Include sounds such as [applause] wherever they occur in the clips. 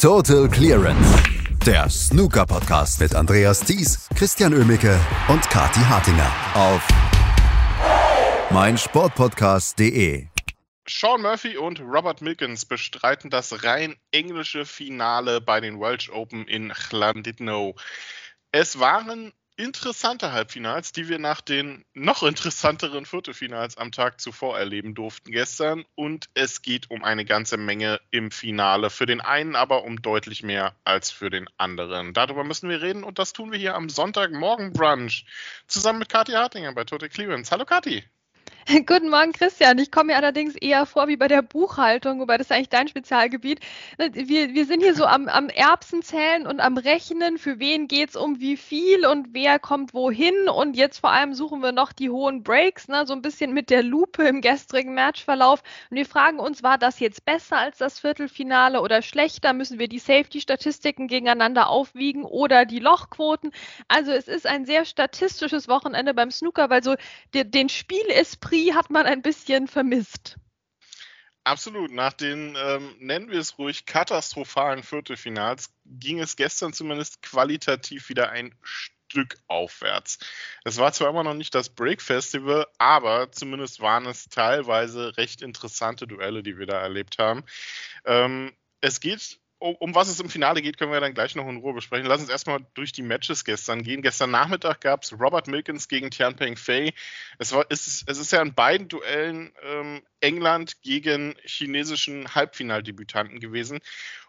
Total Clearance. Der Snooker-Podcast mit Andreas Thies, Christian Ömicke und Kati Hartinger auf meinsportpodcast.de. Sean Murphy und Robert Milkins bestreiten das rein englische Finale bei den Welsh Open in Llandudno. Es waren interessante Halbfinals, die wir nach den noch interessanteren Viertelfinals am Tag zuvor erleben durften gestern. Und es geht um eine ganze Menge im Finale. Für den einen aber um deutlich mehr als für den anderen. Darüber müssen wir reden und das tun wir hier am Sonntagmorgen Brunch zusammen mit Kathi Hartinger bei Total Clearance. Hallo Kathi. [laughs] Guten Morgen, Christian. Ich komme mir allerdings eher vor wie bei der Buchhaltung, wobei das ist eigentlich dein Spezialgebiet. Wir, wir sind hier so am, am Erbsenzählen und am Rechnen, für wen geht es um wie viel und wer kommt wohin. Und jetzt vor allem suchen wir noch die hohen Breaks, ne, so ein bisschen mit der Lupe im gestrigen Matchverlauf. Und wir fragen uns, war das jetzt besser als das Viertelfinale oder schlechter? Müssen wir die Safety-Statistiken gegeneinander aufwiegen oder die Lochquoten? Also es ist ein sehr statistisches Wochenende beim Snooker, weil so den Spiel Esprit hat man ein bisschen vermisst. Absolut. Nach den, ähm, nennen wir es ruhig, katastrophalen Viertelfinals ging es gestern zumindest qualitativ wieder ein Stück aufwärts. Es war zwar immer noch nicht das Break Festival, aber zumindest waren es teilweise recht interessante Duelle, die wir da erlebt haben. Ähm, es geht um, was es im Finale geht, können wir dann gleich noch in Ruhe besprechen. Lass uns erstmal durch die Matches gestern gehen. Gestern Nachmittag gab es Robert Milkins gegen Tianpeng Fei. Es, war, es, ist, es ist ja in beiden Duellen ähm, England gegen chinesischen Halbfinaldebütanten gewesen.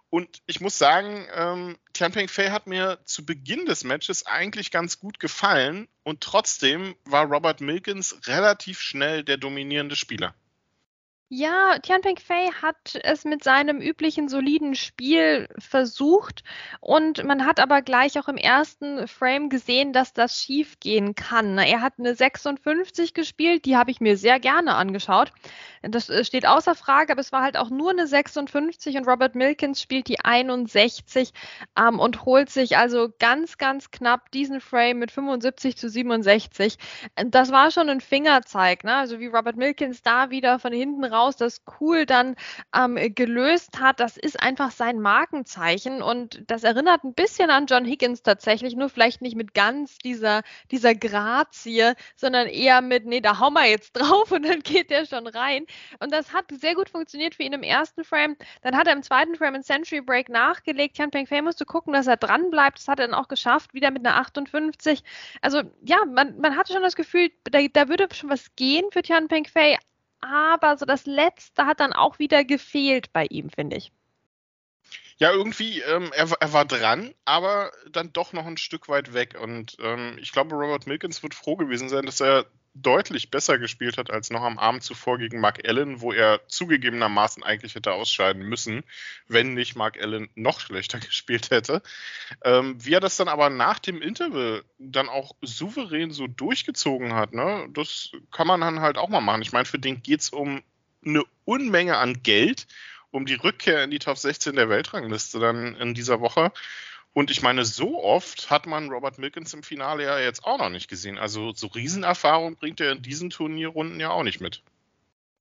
Und ich muss sagen, ähm, Tianpeng Fei hat mir zu Beginn des Matches eigentlich ganz gut gefallen. Und trotzdem war Robert Milkins relativ schnell der dominierende Spieler. Ja, Tianpeng Fei hat es mit seinem üblichen soliden Spiel versucht und man hat aber gleich auch im ersten Frame gesehen, dass das schief gehen kann. Er hat eine 56 gespielt, die habe ich mir sehr gerne angeschaut. Das äh, steht außer Frage, aber es war halt auch nur eine 56 und Robert Milkins spielt die 61 ähm, und holt sich also ganz, ganz knapp diesen Frame mit 75 zu 67. Das war schon ein Fingerzeig, ne? also wie Robert Milkins da wieder von hinten raus raus, das cool dann ähm, gelöst hat. Das ist einfach sein Markenzeichen und das erinnert ein bisschen an John Higgins tatsächlich, nur vielleicht nicht mit ganz dieser, dieser Grazie, sondern eher mit, nee, da hauen wir jetzt [laughs] drauf und dann geht der schon rein. Und das hat sehr gut funktioniert für ihn im ersten Frame. Dann hat er im zweiten Frame einen Century Break nachgelegt. Tian Peng Fei musste gucken, dass er dran bleibt. Das hat er dann auch geschafft, wieder mit einer 58. Also ja, man, man hatte schon das Gefühl, da, da würde schon was gehen für Tian Peng Fei, aber so das Letzte hat dann auch wieder gefehlt bei ihm, finde ich. Ja, irgendwie, ähm, er, er, war dran, aber dann doch noch ein Stück weit weg. Und ähm, ich glaube, Robert Milkins wird froh gewesen sein, dass er deutlich besser gespielt hat als noch am Abend zuvor gegen Mark Allen, wo er zugegebenermaßen eigentlich hätte ausscheiden müssen, wenn nicht Mark Allen noch schlechter [laughs] gespielt hätte. Ähm, wie er das dann aber nach dem Interval dann auch souverän so durchgezogen hat, ne, das kann man dann halt auch mal machen. Ich meine, für den geht es um eine Unmenge an Geld, um die Rückkehr in die Top 16 der Weltrangliste dann in dieser Woche. Und ich meine, so oft hat man Robert Milkins im Finale ja jetzt auch noch nicht gesehen. Also so Riesenerfahrung bringt er in diesen Turnierrunden ja auch nicht mit.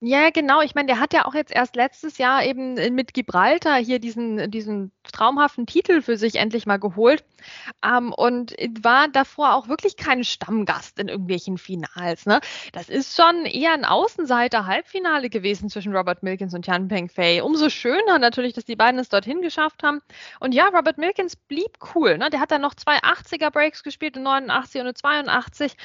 Ja, genau. Ich meine, der hat ja auch jetzt erst letztes Jahr eben mit Gibraltar hier diesen, diesen traumhaften Titel für sich endlich mal geholt ähm, und war davor auch wirklich kein Stammgast in irgendwelchen Finals. Ne? Das ist schon eher ein Außenseiter-Halbfinale gewesen zwischen Robert Milkins und Jan Peng Fei. Umso schöner natürlich, dass die beiden es dorthin geschafft haben. Und ja, Robert Milkins blieb cool. Ne? Der hat dann noch zwei 80er Breaks gespielt, eine 89 und eine 82.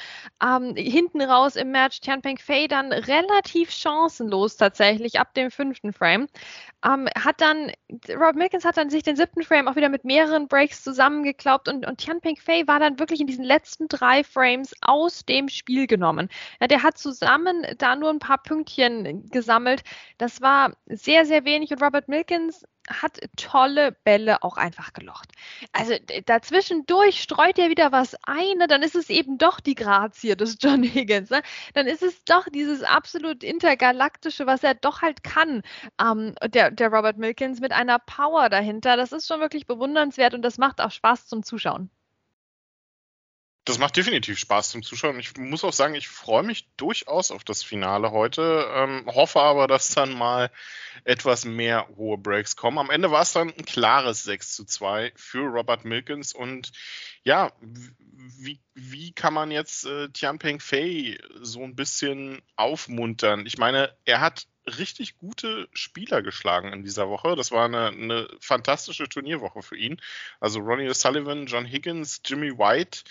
Ähm, hinten raus im Match Tian Peng Fei dann relativ chancenlos tatsächlich ab dem fünften Frame. Ähm, hat dann, Robert Milkins hat dann sich den siebten Frame auch wieder mit mehreren Breaks zusammengeklaubt und, und Tian Peng Fei war dann wirklich in diesen letzten drei Frames aus dem Spiel genommen. Ja, der hat zusammen da nur ein paar Pünktchen gesammelt. Das war sehr, sehr wenig und Robert Milkins hat tolle Bälle auch einfach gelocht. Also dazwischendurch streut er wieder was ein, ne? dann ist es eben doch die Grazie des John Higgins. Ne? Dann ist es doch dieses absolut intergalaktische, was er doch halt kann, ähm, der, der Robert Milkins mit einer Power dahinter. Das ist schon wirklich bewundernswert und das macht auch Spaß zum Zuschauen. Das macht definitiv Spaß zum Zuschauen. Ich muss auch sagen, ich freue mich durchaus auf das Finale heute. Ähm, hoffe aber, dass dann mal etwas mehr hohe Breaks kommen. Am Ende war es dann ein klares 6 zu 2 für Robert Milkins. Und ja, wie, wie kann man jetzt äh, Tianpeng Fei so ein bisschen aufmuntern? Ich meine, er hat richtig gute Spieler geschlagen in dieser Woche. Das war eine, eine fantastische Turnierwoche für ihn. Also Ronnie O'Sullivan, John Higgins, Jimmy White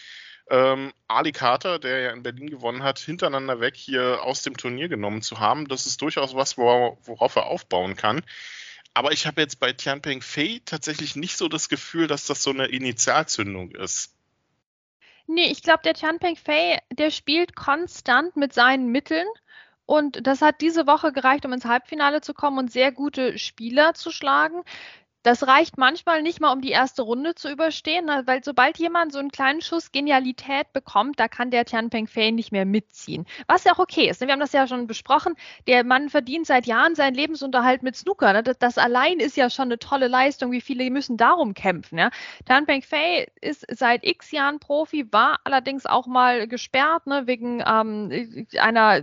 ähm, Ali Carter, der ja in Berlin gewonnen hat, hintereinander weg hier aus dem Turnier genommen zu haben. Das ist durchaus was, worauf er aufbauen kann. Aber ich habe jetzt bei Tianpeng Fei tatsächlich nicht so das Gefühl, dass das so eine Initialzündung ist. Nee, ich glaube, der Tianpeng Fei, der spielt konstant mit seinen Mitteln. Und das hat diese Woche gereicht, um ins Halbfinale zu kommen und sehr gute Spieler zu schlagen. Das reicht manchmal nicht mal, um die erste Runde zu überstehen, ne, weil sobald jemand so einen kleinen Schuss Genialität bekommt, da kann der Tianpeng Fei nicht mehr mitziehen. Was ja auch okay ist. Ne? Wir haben das ja schon besprochen. Der Mann verdient seit Jahren seinen Lebensunterhalt mit Snooker. Ne? Das allein ist ja schon eine tolle Leistung. Wie viele müssen darum kämpfen? Ja? Tianpeng Fei ist seit x Jahren Profi, war allerdings auch mal gesperrt wegen ähm, einer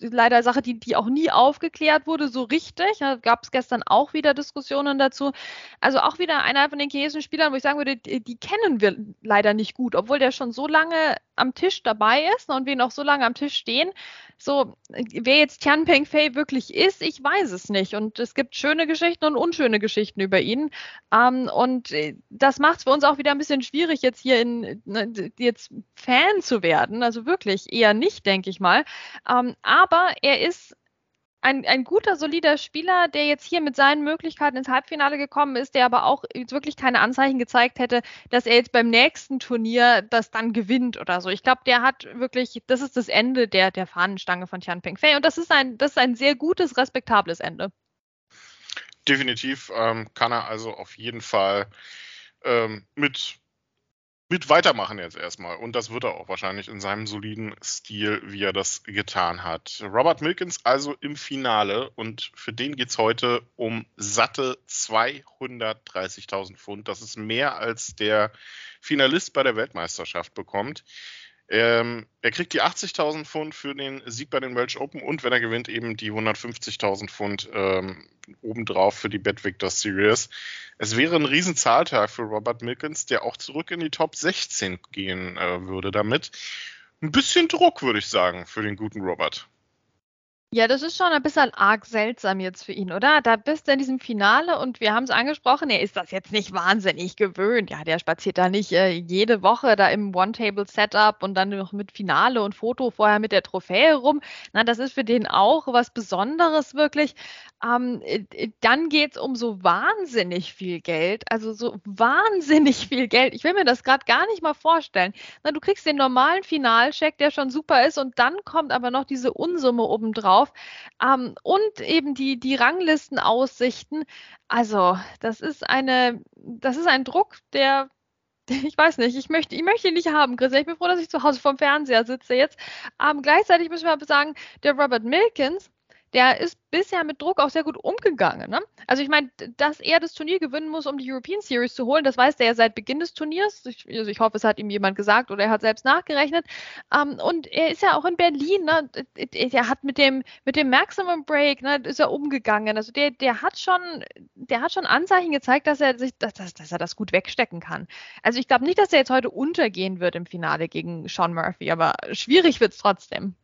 leider Sache, die, die auch nie aufgeklärt wurde, so richtig. Da gab es gestern auch wieder Diskussionen dazu. Also auch wieder einer von den chinesischen Spielern, wo ich sagen würde, die, die, kennen wir leider nicht gut, obwohl der schon so lange am Tisch dabei ist und wir noch so lange am Tisch stehen. So, wer jetzt Tian Peng Fei wirklich ist, ich weiß es nicht. Und es gibt schöne Geschichten und unschöne Geschichten über ihn. Ähm, und äh, das macht es für uns auch wieder ein bisschen schwierig, jetzt hier in ne, jetzt Fan zu werden. Also wirklich eher nicht, denke ich mal. Ähm, aber er ist ein, ein guter, solider Spieler, der jetzt hier mit seinen Möglichkeiten ins Halbfinale gekommen ist, der aber auch wirklich keine Anzeichen gezeigt hätte, dass er jetzt beim nächsten Turnier das dann gewinnt oder so. Ich glaube, der hat wirklich, das ist das Ende der, der Fahnenstange von Tian Pengfei und das ist ein, das ist ein sehr gutes, respektables Ende. Definitiv ähm, kann er also auf jeden Fall ähm, mit mit weitermachen jetzt erstmal. Und das wird er auch wahrscheinlich in seinem soliden Stil, wie er das getan hat. Robert Milkins also im Finale und für den geht es heute um satte 230.000 Pfund. Das ist mehr als der Finalist bei der Weltmeisterschaft bekommt. Ähm, er kriegt die 80.000 Pfund für den Sieg bei den Welsh Open und wenn er gewinnt, eben die 150.000 Pfund ähm, obendrauf für die Bet Victors Series. Es wäre ein Riesenzahltag für Robert Milkins, der auch zurück in die Top 16 gehen äh, würde damit. Ein bisschen Druck, würde ich sagen, für den guten Robert. Ja, das ist schon ein bisschen arg seltsam jetzt für ihn, oder? Da bist du in diesem Finale und wir haben es angesprochen, er ist das jetzt nicht wahnsinnig gewöhnt. Ja, der spaziert da nicht äh, jede Woche da im One-Table-Setup und dann noch mit Finale und Foto vorher mit der Trophäe rum. Na, das ist für den auch was Besonderes wirklich. Ähm, äh, dann geht es um so wahnsinnig viel Geld, also so wahnsinnig viel Geld. Ich will mir das gerade gar nicht mal vorstellen. Na, du kriegst den normalen Finalcheck, der schon super ist, und dann kommt aber noch diese Unsumme obendrauf. Ähm, und eben die, die Ranglistenaussichten. Also, das ist eine, das ist ein Druck, der [laughs] ich weiß nicht, ich möchte, ich möchte ihn nicht haben, Chris. Ich bin froh, dass ich zu Hause vom Fernseher sitze jetzt. Ähm, gleichzeitig müssen wir aber sagen, der Robert Milkins, der ist bisher mit Druck auch sehr gut umgegangen. Ne? Also ich meine, dass er das Turnier gewinnen muss, um die European Series zu holen, das weiß der ja seit Beginn des Turniers. Ich, also ich hoffe, es hat ihm jemand gesagt oder er hat selbst nachgerechnet. Ähm, und er ist ja auch in Berlin, ne? er hat mit dem, mit dem Maximum Break, ne, ist er umgegangen. Also der, der hat schon, der hat schon Anzeichen gezeigt, dass er sich, dass, dass, dass er das gut wegstecken kann. Also ich glaube nicht, dass er jetzt heute untergehen wird im Finale gegen Sean Murphy, aber schwierig wird es trotzdem.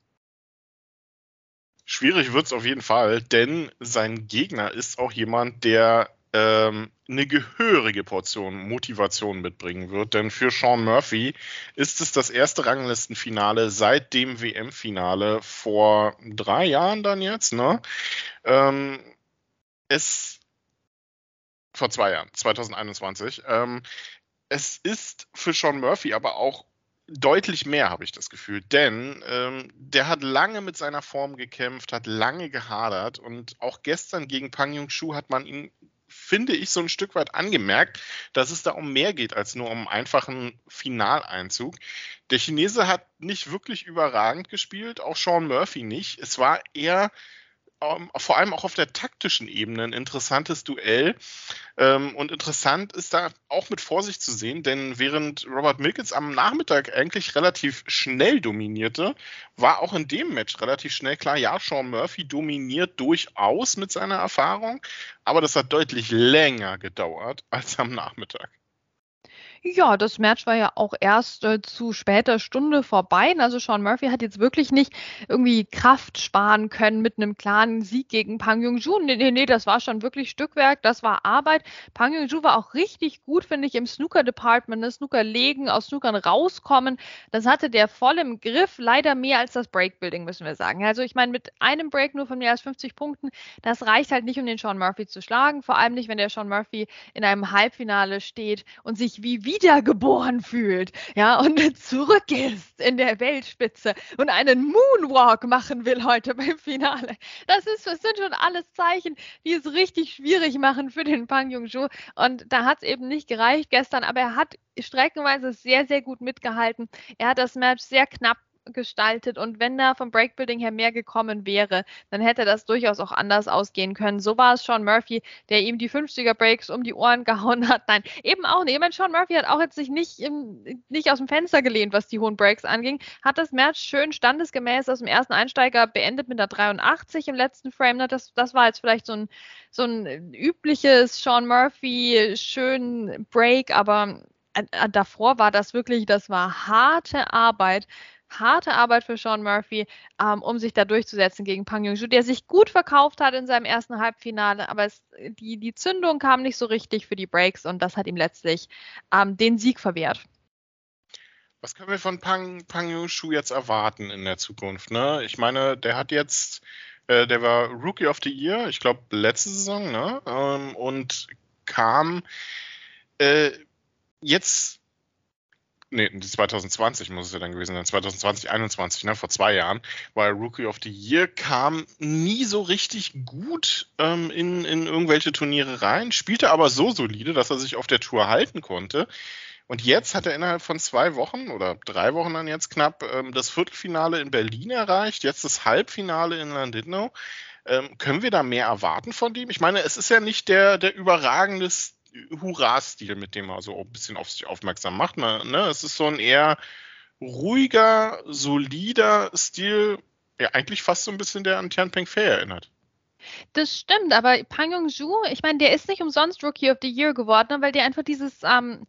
Schwierig wird es auf jeden Fall, denn sein Gegner ist auch jemand, der ähm, eine gehörige Portion Motivation mitbringen wird. Denn für Sean Murphy ist es das erste Ranglistenfinale seit dem WM-Finale vor drei Jahren dann jetzt. Ne? Ähm, es vor zwei Jahren, 2021. Ähm, es ist für Sean Murphy aber auch deutlich mehr, habe ich das Gefühl. Denn ähm, der hat lange mit seiner Form gekämpft, hat lange gehadert und auch gestern gegen Pang Yung-Shu hat man ihn, finde ich, so ein Stück weit angemerkt, dass es da um mehr geht als nur um einen einfachen Finaleinzug. Der Chinese hat nicht wirklich überragend gespielt, auch Sean Murphy nicht. Es war eher ähm, vor allem auch auf der taktischen Ebene ein interessantes Duell. Ähm, und interessant ist da auch mit Vorsicht zu sehen, denn während Robert Milkins am Nachmittag eigentlich relativ schnell dominierte, war auch in dem Match relativ schnell klar, ja, Sean Murphy dominiert durchaus mit seiner Erfahrung, aber das hat deutlich länger gedauert als am Nachmittag. Ja, das Match war ja auch erst äh, zu später Stunde vorbei. Also Sean Murphy hat jetzt wirklich nicht irgendwie Kraft sparen können mit einem klaren Sieg gegen Pang Jung-ju. Nee, nee, nee, das war schon wirklich Stückwerk, das war Arbeit. Pang Jung-ju war auch richtig gut, finde ich, im Snooker-Department, das Snooker legen, aus Snookern rauskommen. Das hatte der voll im Griff, leider mehr als das Breakbuilding, müssen wir sagen. Also ich meine, mit einem Break nur von mehr als 50 Punkten, das reicht halt nicht, um den Sean Murphy zu schlagen. Vor allem nicht, wenn der Sean Murphy in einem Halbfinale steht und sich wie wiedergeboren fühlt, ja, und [laughs] zurück ist in der Weltspitze und einen Moonwalk machen will heute beim Finale. Das ist, das sind schon alles Zeichen, die es richtig schwierig machen für den Pang Jung-jo. Und da hat es eben nicht gereicht gestern, aber er hat streckenweise sehr, sehr gut mitgehalten. Er hat das Match sehr knapp gestaltet und wenn da vom Breakbuilding her mehr gekommen wäre, dann hätte das durchaus auch anders ausgehen können. So war es Sean Murphy, der ihm die 50er Breaks um die Ohren [laughs] gehauen hat. Nein, eben auch nicht. Ich meine, Sean Murphy hat auch jetzt sich nicht, im, nicht aus dem Fenster gelehnt, was die hohen Breaks anging, hat das Match schön standesgemäß aus dem ersten Einsteiger beendet mit einer 83 im letzten Frame. Das, das war jetzt vielleicht so ein, so ein übliches Sean Murphy schön Break, aber äh, davor war das wirklich, das war harte Arbeit harte Arbeit für Sean Murphy, ähm, um sich da durchzusetzen gegen Pang Jung-ju, der sich gut verkauft hat in seinem ersten Halbfinale, aber es, die, die Zündung kam nicht so richtig für die Breaks und das hat ihm letztlich ähm, den Sieg verwehrt. Was können wir von Pang, Pang Jung-shu jetzt erwarten in der Zukunft? Ne? Ich meine, der hat jetzt, äh, der war Rookie of the Year, ich glaube letzte Saison, ne? Ähm, und kam äh, jetzt nee, 2020 muss es ja dann gewesen sein, 2020, 2021, ne, vor zwei Jahren, er Rookie of the Year, kam nie so richtig gut ähm, in, in irgendwelche Turniere rein, spielte aber so solide, dass er sich auf der Tour halten konnte. Und jetzt hat er innerhalb von zwei Wochen oder drei Wochen dann jetzt knapp ähm, das Viertelfinale in Berlin erreicht, jetzt das Halbfinale in Landinau. Ähm, können wir da mehr erwarten von dem? Ich meine, es ist ja nicht der, der überragende Hurra-Stil, mit dem er so ein bisschen auf sich aufmerksam macht. Ne? Es ist so ein eher ruhiger, solider Stil, der eigentlich fast so ein bisschen der an Tianpeng Fei erinnert. Das stimmt, aber Pang Yong-ju, ich meine, der ist nicht umsonst Rookie of the Year geworden, ne, weil der einfach dieses, ähm,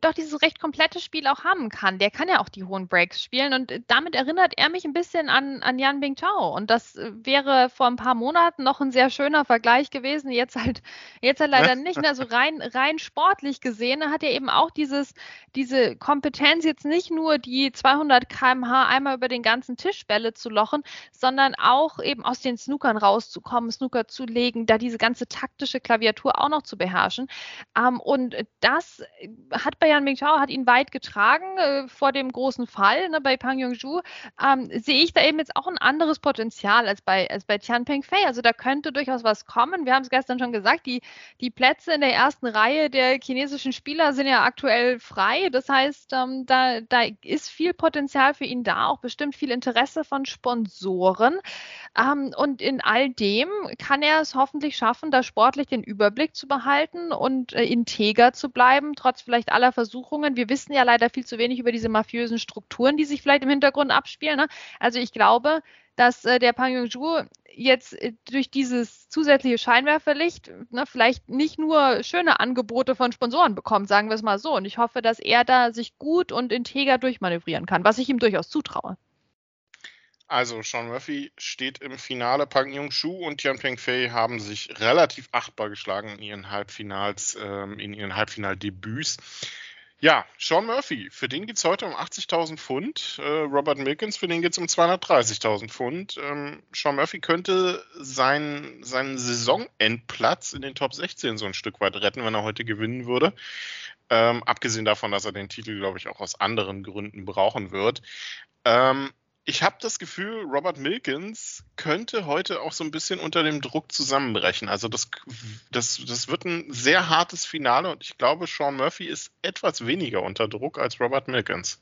doch dieses recht komplette Spiel auch haben kann. Der kann ja auch die hohen Breaks spielen und damit erinnert er mich ein bisschen an, an Yan Bingtao. Und das wäre vor ein paar Monaten noch ein sehr schöner Vergleich gewesen. Jetzt halt, jetzt halt leider nicht. Also rein, rein sportlich gesehen hat er eben auch dieses, diese Kompetenz, jetzt nicht nur die 200 km/h einmal über den ganzen Tisch Bälle zu lochen, sondern auch eben aus den Snookern rauszukommen, Snooker zu legen, da diese ganze taktische Klaviatur auch noch zu beherrschen. Ähm, und das hat bei Jan Mingtao, hat ihn weit getragen äh, vor dem großen Fall. Ne, bei Pang Yongju ähm, sehe ich da eben jetzt auch ein anderes Potenzial als bei, als bei Tian Pengfei. Also da könnte durchaus was kommen. Wir haben es gestern schon gesagt, die, die Plätze in der ersten Reihe der chinesischen Spieler sind ja aktuell frei. Das heißt, ähm, da, da ist viel Potenzial für ihn da, auch bestimmt viel Interesse von Sponsoren. Ähm, und in all dem kann er es hoffentlich schaffen, da sportlich den Überblick zu behalten und äh, integer zu bleiben, trotz vielleicht aller Versuchungen. Wir wissen ja leider viel zu wenig über diese mafiösen Strukturen, die sich vielleicht im Hintergrund abspielen. Ne? Also ich glaube, dass äh, der Pang Yong-ju jetzt äh, durch dieses zusätzliche Scheinwerferlicht ne, vielleicht nicht nur schöne Angebote von Sponsoren bekommt, sagen wir es mal so. Und ich hoffe, dass er da sich gut und integer durchmanövrieren kann, was ich ihm durchaus zutraue. Also Sean Murphy steht im Finale. Pang Jung-Shu und Tian Peng-Fei haben sich relativ achtbar geschlagen in ihren Halbfinals, ähm, in ihren Halbfinaldebüts. Ja, Sean Murphy, für den geht es heute um 80.000 Pfund. Äh, Robert Milkins, für den geht es um 230.000 Pfund. Ähm, Sean Murphy könnte sein, seinen Saisonendplatz in den Top 16 so ein Stück weit retten, wenn er heute gewinnen würde. Ähm, abgesehen davon, dass er den Titel, glaube ich, auch aus anderen Gründen brauchen wird. Ähm, ich habe das Gefühl, Robert Milkins könnte heute auch so ein bisschen unter dem Druck zusammenbrechen. Also das, das, das wird ein sehr hartes Finale und ich glaube, Sean Murphy ist etwas weniger unter Druck als Robert Milkins.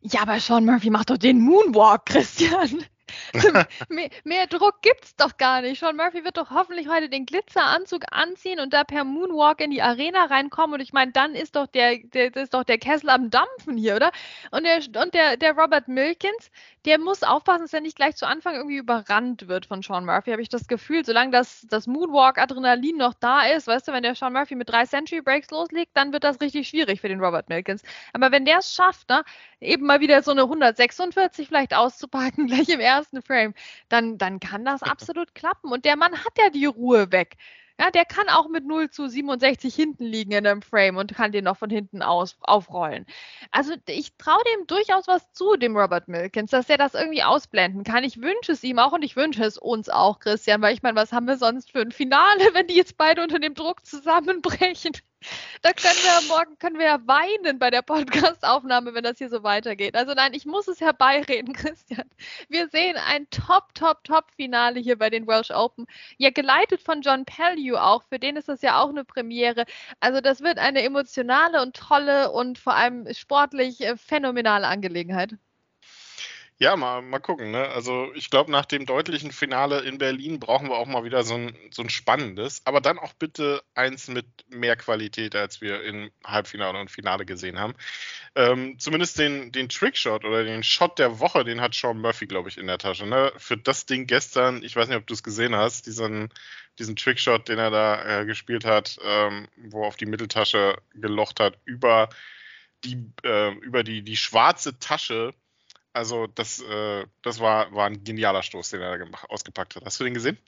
Ja, aber Sean Murphy macht doch den Moonwalk, [laughs] Christian. [laughs] mehr, mehr, Druck gibt's doch gar nicht. Sean Murphy wird doch hoffentlich heute den Glitzeranzug anziehen und da per Moonwalk in die Arena reinkommen. Und ich meine, dann ist doch der, der, ist doch der Kessel am Dampfen hier, oder? Und der, und der, der Robert Milkins, der muss aufpassen, dass er nicht gleich zu Anfang irgendwie überrannt wird von Sean Murphy, habe ich das Gefühl. Solange das, das Moonwalk-Adrenalin noch da ist, weißt du, wenn der Sean Murphy mit drei Century Breaks loslegt, dann wird das richtig schwierig für den Robert Milkins. Aber wenn der es schafft, ne, eben mal wieder so eine 146 vielleicht auszupacken, [laughs] gleich im ersten Frame, dann, dann kann das absolut klappen. Und der Mann hat ja die Ruhe weg. Ja, der kann auch mit 0 zu 67 hinten liegen in einem Frame und kann den noch von hinten aus aufrollen. Also ich traue dem durchaus was zu, dem Robert Milkins, dass er das irgendwie ausblenden kann. Ich wünsche es ihm auch und ich wünsche es uns auch, Christian, weil ich meine, was haben wir sonst für ein Finale, [laughs] wenn die jetzt beide unter dem Druck zusammenbrechen? Da können wir morgen können wir ja weinen bei der Podcastaufnahme, wenn das hier so weitergeht. Also nein, ich muss es herbeireden, [laughs] Christian. Wir sehen ein Top, Top, Top-Finale hier bei den Welsh Open. Ja, geleitet von John Pellew auch. Für den ist das ja auch eine Premiere. Also das wird eine emotionale und tolle und vor allem sportlich äh, phänomenale Angelegenheit. Ja, mal, mal gucken. Ne? Also ich glaube, nach dem deutlichen Finale in Berlin brauchen wir auch mal wieder so ein, so ein spannendes, aber dann auch bitte eins mit mehr Qualität, als wir im Halbfinale und Finale gesehen haben. Ähm, zumindest den, den Trickshot oder den Shot der Woche, den hat Sean Murphy, glaube ich, in der Tasche. Ne? Für das Ding gestern, ich weiß nicht, ob du es gesehen hast, diesen, diesen Trickshot, den er da äh, gespielt hat, ähm, wo er auf die Mitteltasche gelocht hat, über die, äh, über die, die schwarze Tasche also das, äh, das war, war ein genialer Stoß, den er da ausgepackt hat. Hast du den gesehen?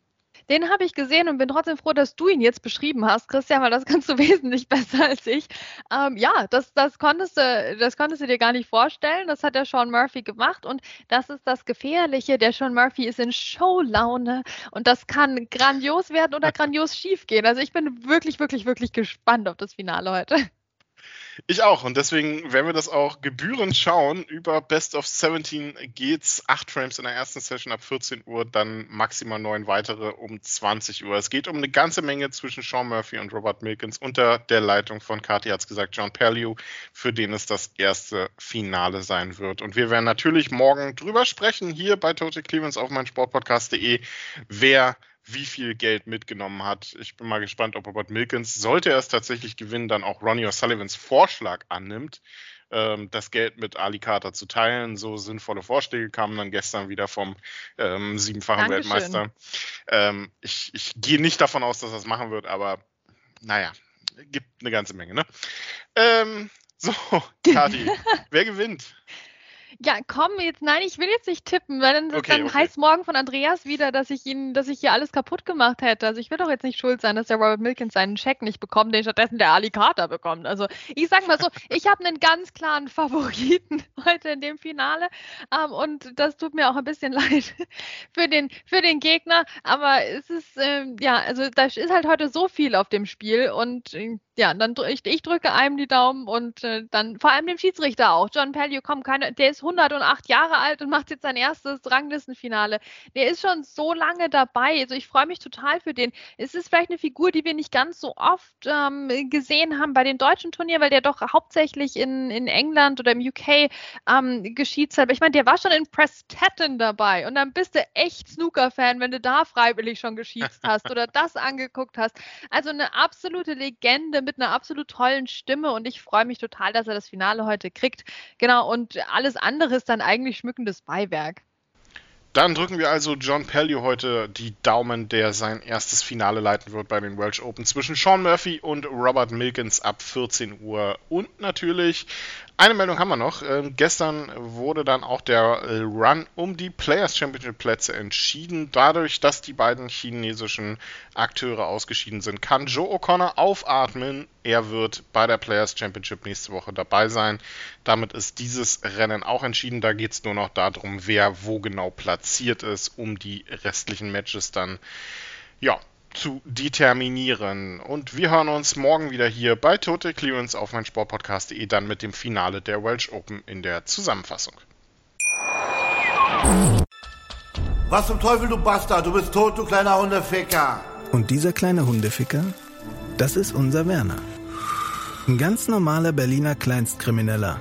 Den habe ich gesehen und bin trotzdem froh, dass du ihn jetzt beschrieben hast, Christian, weil das kannst du [laughs] wesentlich besser als ich. Ähm, ja, das, das, konntest du, das konntest du dir gar nicht vorstellen. Das hat der Sean Murphy gemacht und das ist das Gefährliche. Der Sean Murphy ist in Showlaune und das kann grandios werden oder [laughs] grandios schief gehen. Also ich bin wirklich, wirklich, wirklich gespannt auf das Finale heute. Ich auch und deswegen werden wir das auch gebührend schauen. Über Best of 17 geht's. Acht Frames in der ersten Session ab 14 Uhr, dann maximal neun weitere um 20 Uhr. Es geht um eine ganze Menge zwischen Sean Murphy und Robert Milkins unter der Leitung von Kati hat's gesagt, John Perlew, für den es das erste Finale sein wird. Und wir werden natürlich morgen drüber sprechen hier bei Total Clevelands auf meinsportpodcast.de, wer wie viel Geld mitgenommen hat. Ich bin mal gespannt, ob Robert Milkins, sollte er es tatsächlich gewinnen, dann auch Ronnie O'Sullivans Vorschlag annimmt, ähm, das Geld mit Ali Carter zu teilen. So sinnvolle Vorschläge kamen dann gestern wieder vom ähm, siebenfachen Dankeschön. Weltmeister. Ähm, ich, ich gehe nicht davon aus, dass er es machen wird, aber naja, gibt eine ganze Menge. Ne? Ähm, so, Kati, [laughs] wer gewinnt? Ja, komm, jetzt, nein, ich will jetzt nicht tippen, weil dann, okay, dann okay. heißt morgen von Andreas wieder, dass ich ihn, dass ich hier alles kaputt gemacht hätte. Also ich will doch jetzt nicht schuld sein, dass der Robert Milkins seinen Check nicht bekommt, den stattdessen der Ali Carter bekommt. Also ich sag mal so, [laughs] ich habe einen ganz klaren Favoriten [laughs] heute in dem Finale. Ähm, und das tut mir auch ein bisschen [laughs] leid für den, für den Gegner. Aber es ist, ähm, ja, also da ist halt heute so viel auf dem Spiel und äh, ja, dann ich, ich drücke einem die Daumen und äh, dann vor allem dem Schiedsrichter auch. John Pellew, komm, keine, der ist 108 Jahre alt und macht jetzt sein erstes Ranglistenfinale. Der ist schon so lange dabei. Also ich freue mich total für den. Es ist vielleicht eine Figur, die wir nicht ganz so oft ähm, gesehen haben bei den deutschen Turnieren, weil der doch hauptsächlich in, in England oder im UK ähm, geschieht. Aber ich meine, der war schon in Prestaton dabei und dann bist du echt Snooker-Fan, wenn du da freiwillig schon geschießt [laughs] hast oder das angeguckt hast. Also eine absolute Legende mit einer absolut tollen Stimme und ich freue mich total, dass er das Finale heute kriegt. Genau, und alles andere ist dann eigentlich schmückendes Beiwerk. Dann drücken wir also John Pellew heute die Daumen, der sein erstes Finale leiten wird bei den Welsh Open zwischen Sean Murphy und Robert Milkins ab 14 Uhr. Und natürlich eine Meldung haben wir noch. Ähm, gestern wurde dann auch der äh, Run um die Players Championship Plätze entschieden. Dadurch, dass die beiden chinesischen Akteure ausgeschieden sind, kann Joe O'Connor aufatmen. Er wird bei der Players Championship nächste Woche dabei sein. Damit ist dieses Rennen auch entschieden. Da geht es nur noch darum, wer wo genau platziert ist, um die restlichen Matches dann ja, zu determinieren. Und wir hören uns morgen wieder hier bei Total Clearance auf mein Sportpodcast.de dann mit dem Finale der Welsh Open in der Zusammenfassung. Was zum Teufel, du Bastard? Du bist tot, du kleiner Hundeficker. Und dieser kleine Hundeficker, das ist unser Werner. Ein ganz normaler Berliner Kleinstkrimineller